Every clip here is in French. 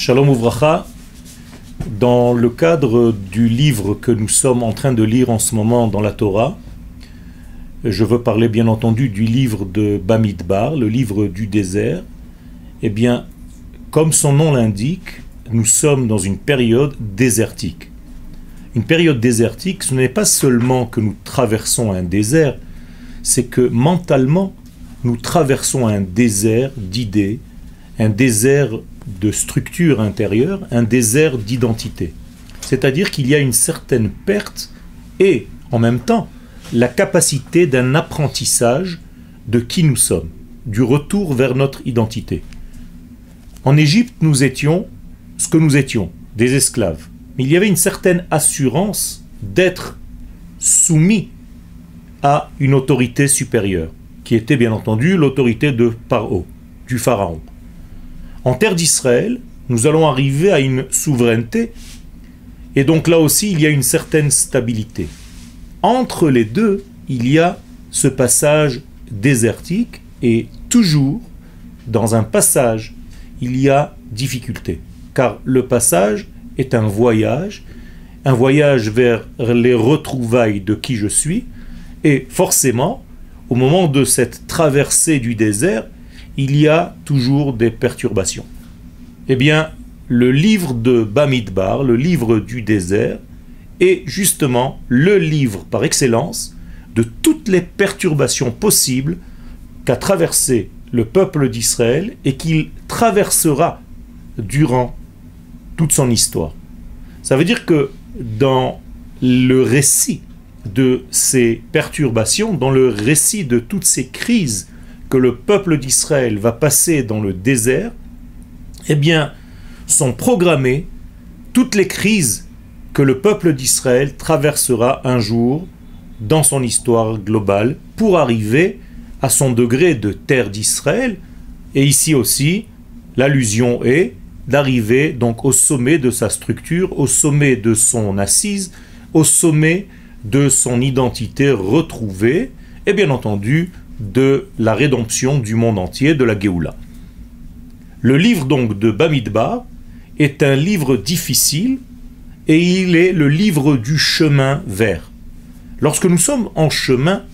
Shalom Ouvracha, dans le cadre du livre que nous sommes en train de lire en ce moment dans la Torah, je veux parler bien entendu du livre de Bamidbar, le livre du désert, eh bien, comme son nom l'indique, nous sommes dans une période désertique. Une période désertique, ce n'est pas seulement que nous traversons un désert, c'est que mentalement, nous traversons un désert d'idées, un désert de structure intérieure, un désert d'identité. C'est-à-dire qu'il y a une certaine perte et en même temps la capacité d'un apprentissage de qui nous sommes, du retour vers notre identité. En Égypte, nous étions ce que nous étions, des esclaves. Mais il y avait une certaine assurance d'être soumis à une autorité supérieure, qui était bien entendu l'autorité de Paro, du Pharaon. En terre d'Israël, nous allons arriver à une souveraineté, et donc là aussi il y a une certaine stabilité. Entre les deux, il y a ce passage désertique, et toujours, dans un passage, il y a difficulté. Car le passage est un voyage, un voyage vers les retrouvailles de qui je suis, et forcément, au moment de cette traversée du désert, il y a toujours des perturbations. Eh bien, le livre de Bamidbar, le livre du désert, est justement le livre par excellence de toutes les perturbations possibles qu'a traversé le peuple d'Israël et qu'il traversera durant toute son histoire. Ça veut dire que dans le récit de ces perturbations, dans le récit de toutes ces crises que le peuple d'Israël va passer dans le désert, eh bien, sont programmées toutes les crises que le peuple d'Israël traversera un jour dans son histoire globale pour arriver à son degré de terre d'Israël. Et ici aussi, l'allusion est d'arriver donc au sommet de sa structure, au sommet de son assise, au sommet de son identité retrouvée, et bien entendu de la rédemption du monde entier, de la Géoula. Le livre donc de Bamidbar est un livre difficile et il est le livre du chemin vers. Lorsque nous sommes en chemin,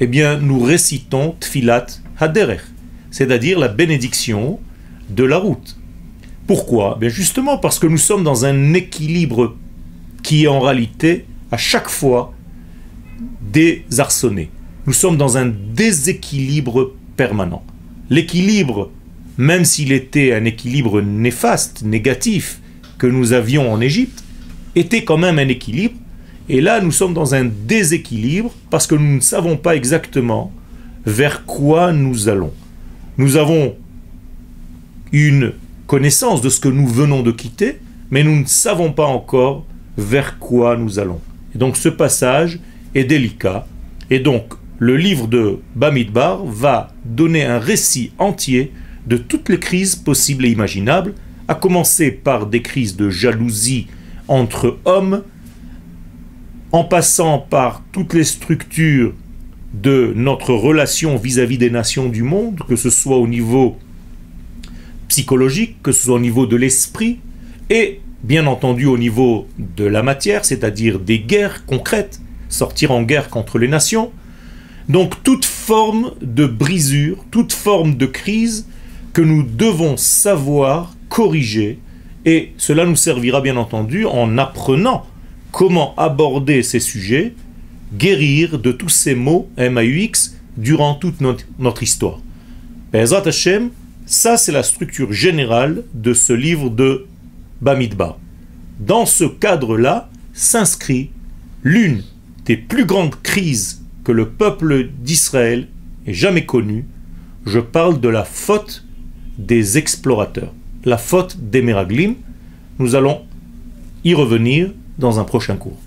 eh bien nous récitons Tfilat Haderech, c'est-à-dire la bénédiction de la route. Pourquoi? Bien Justement parce que nous sommes dans un équilibre qui est en réalité à chaque fois désarçonné. Nous sommes dans un déséquilibre permanent. L'équilibre, même s'il était un équilibre néfaste, négatif, que nous avions en Égypte, était quand même un équilibre. Et là, nous sommes dans un déséquilibre parce que nous ne savons pas exactement vers quoi nous allons. Nous avons une connaissance de ce que nous venons de quitter, mais nous ne savons pas encore vers quoi nous allons. Et donc ce passage est délicat. Et donc le livre de Bamidbar va donner un récit entier de toutes les crises possibles et imaginables, à commencer par des crises de jalousie entre hommes, en passant par toutes les structures de notre relation vis-à-vis des nations du monde, que ce soit au niveau psychologique, que ce soit au niveau de l'esprit, et bien entendu au niveau de la matière, c'est-à-dire des guerres concrètes, sortir en guerre contre les nations, donc toute forme de brisure, toute forme de crise que nous devons savoir corriger, et cela nous servira bien entendu en apprenant comment aborder ces sujets, guérir de tous ces mots MAUX durant toute notre, histoire. Bezrat Hashem, ça c'est la structure générale de ce livre de Bamidbar. Dans ce cadre-là s'inscrit l'une des plus grandes crises que le peuple d'Israël ait jamais connu, je parle de la faute des explorateurs, la faute des Meraglim. Nous allons y revenir dans un prochain cours.